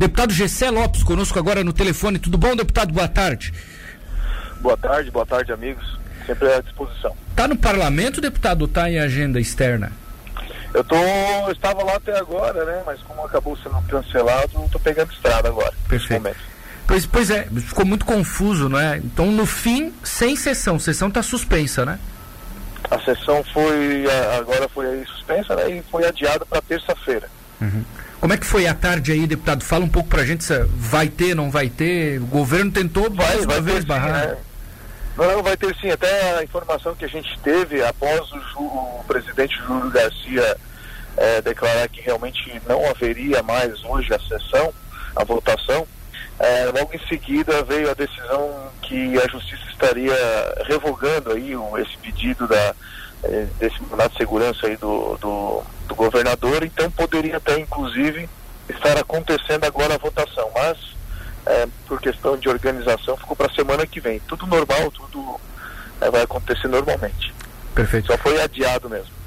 Deputado Gessé Lopes, conosco agora no telefone. Tudo bom, deputado? Boa tarde. Boa tarde, boa tarde, amigos. Sempre à disposição. Tá no parlamento, deputado, ou tá em agenda externa? Eu tô, eu estava lá até agora, né? Mas como acabou sendo cancelado, tô pegando estrada agora. Perfeito. Pois, pois é, ficou muito confuso, não é? Então, no fim, sem sessão. Sessão está suspensa, né? A sessão foi, agora foi aí suspensa, né? E foi adiada para terça-feira. Uhum. Como é que foi a tarde aí, deputado? Fala um pouco pra gente se vai ter, não vai ter. O governo tentou vai, mais vai uma vez barrar. Né? Não, vai ter sim. Até a informação que a gente teve após o, Ju, o presidente Júlio Garcia é, declarar que realmente não haveria mais hoje a sessão, a votação, é, logo em seguida veio a decisão que a justiça estaria revogando aí um, esse pedido da, desse mandato de segurança aí do, do, do, governador, então poderia até inclusive estar acontecendo agora a votação, mas é, por questão de organização ficou para a semana que vem. Tudo normal, tudo é, vai acontecer normalmente. Perfeito. Só foi adiado mesmo.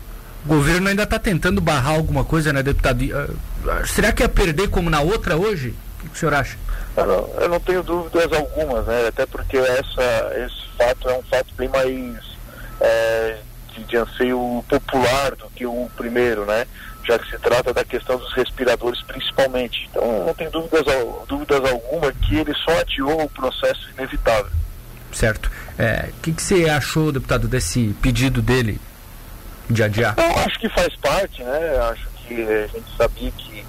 O governo ainda está tentando barrar alguma coisa, né, deputado? Uh, será que ia perder como na outra hoje? O que o senhor acha? Eu não, eu não tenho dúvidas algumas, né? Até porque essa, esse fato é um fato bem mais é, de, de anseio popular do que o primeiro, né? Já que se trata da questão dos respiradores principalmente. Então não tem dúvidas, dúvidas alguma que ele só adiou o processo inevitável. Certo. O é, que, que você achou, deputado, desse pedido dele de adiar? Eu acho que faz parte, né? Acho que a gente sabia que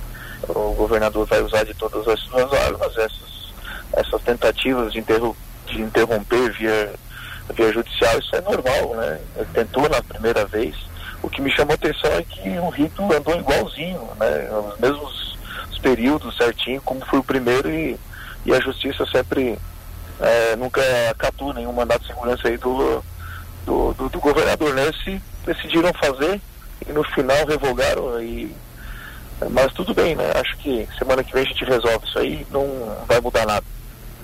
o governador vai usar de todas as suas armas essas, essas tentativas de, interrom de interromper via, via judicial, isso é normal, né? Ele tentou na primeira vez. O que me chamou a atenção é que o rito andou igualzinho, né? Os mesmos os períodos certinho, como foi o primeiro, e, e a justiça sempre é, nunca acatou nenhum mandato de segurança aí do, do, do, do governador, né? Se decidiram fazer e no final revogaram e mas tudo bem, né? Acho que semana que vem a gente resolve isso aí, não vai mudar nada.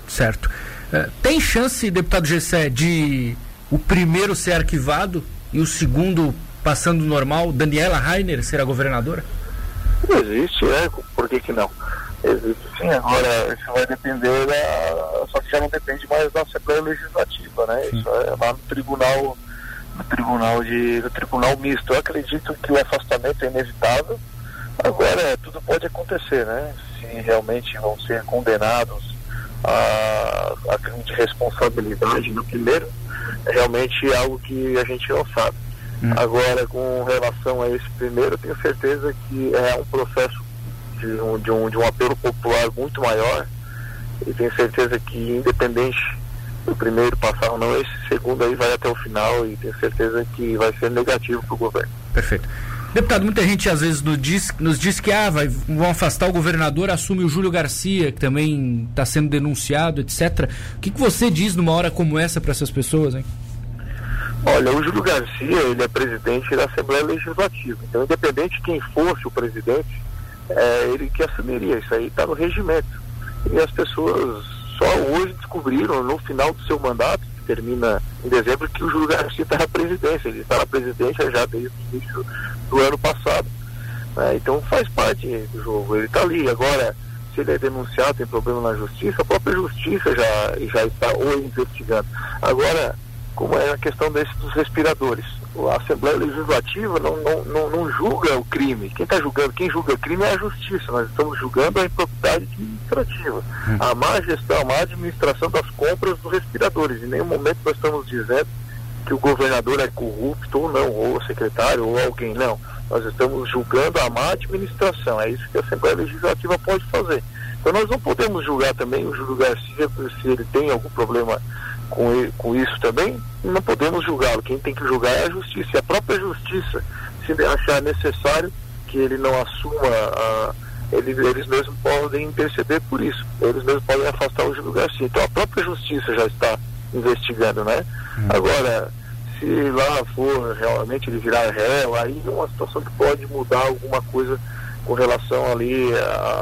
Certo. É, tem chance, deputado Gessé, de o primeiro ser arquivado e o segundo passando normal, Daniela Rainer ser a governadora? Existe, é. Por que, que não? Existe sim, agora isso vai depender da. Só que já não depende mais da Assembleia Legislativa, né? Sim. Isso é lá no tribunal, no tribunal de. no tribunal misto. Eu acredito que o afastamento é inevitável Agora, tudo pode acontecer, né? Se realmente vão ser condenados a, a crime de responsabilidade no primeiro, é realmente algo que a gente não sabe. Hum. Agora, com relação a esse primeiro, eu tenho certeza que é um processo de um, de um, de um apelo popular muito maior e tenho certeza que, independente do primeiro passar ou não, esse segundo aí vai até o final e tenho certeza que vai ser negativo para o governo. Perfeito. Deputado, muita gente às vezes nos diz, nos diz que ah, vai, vão afastar o governador, assume o Júlio Garcia, que também está sendo denunciado, etc. O que, que você diz numa hora como essa para essas pessoas, hein? Olha, o Júlio Garcia, ele é presidente da Assembleia Legislativa. Então, independente de quem fosse o presidente, é ele que assumiria. Isso aí está no regimento. E as pessoas só hoje descobriram, no final do seu mandato, termina em dezembro, que o Júlio Garcia está na presidência. Ele está na presidência já desde o início do ano passado. Né? Então faz parte do jogo. Ele está ali. Agora, se ele é denunciado, tem problema na justiça, a própria justiça já, já está ou investigando. Agora, como é a questão desse, dos respiradores. A Assembleia Legislativa não, não, não, não julga o crime. Quem está julgando, quem julga o crime é a justiça. Nós estamos julgando a impropriedade administrativa. Hum. A má gestão, a má administração das compras dos respiradores. Em nenhum momento nós estamos dizendo que o governador é corrupto ou não, ou o secretário ou alguém. Não. Nós estamos julgando a má administração. É isso que a Assembleia Legislativa pode fazer. Então nós não podemos julgar também o Júlio Garcia se ele tem algum problema com, com isso também, não podemos julgá-lo. Quem tem que julgar é a justiça. E a própria justiça, se achar necessário que ele não assuma, a, ele, eles mesmos podem interceder por isso. Eles mesmos podem afastar o Júlio Garcia. Então a própria justiça já está investigando, né? Hum. Agora, se lá for realmente ele virar réu, aí é uma situação que pode mudar alguma coisa com relação ali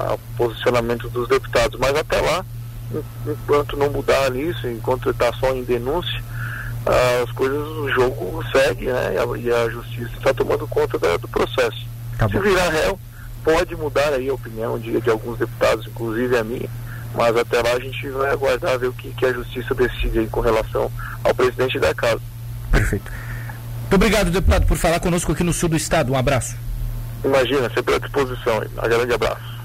ao posicionamento dos deputados. Mas até lá, enquanto não mudar isso, enquanto está só em denúncia, as coisas, o jogo segue, né? E a, e a justiça está tomando conta da, do processo. Tá Se virar réu, pode mudar aí a opinião de, de alguns deputados, inclusive a minha, mas até lá a gente vai aguardar ver o que, que a justiça decide aí com relação ao presidente da casa. Perfeito. Muito obrigado, deputado, por falar conosco aqui no sul do estado. Um abraço. Imagina, sempre à disposição. Um grande abraço.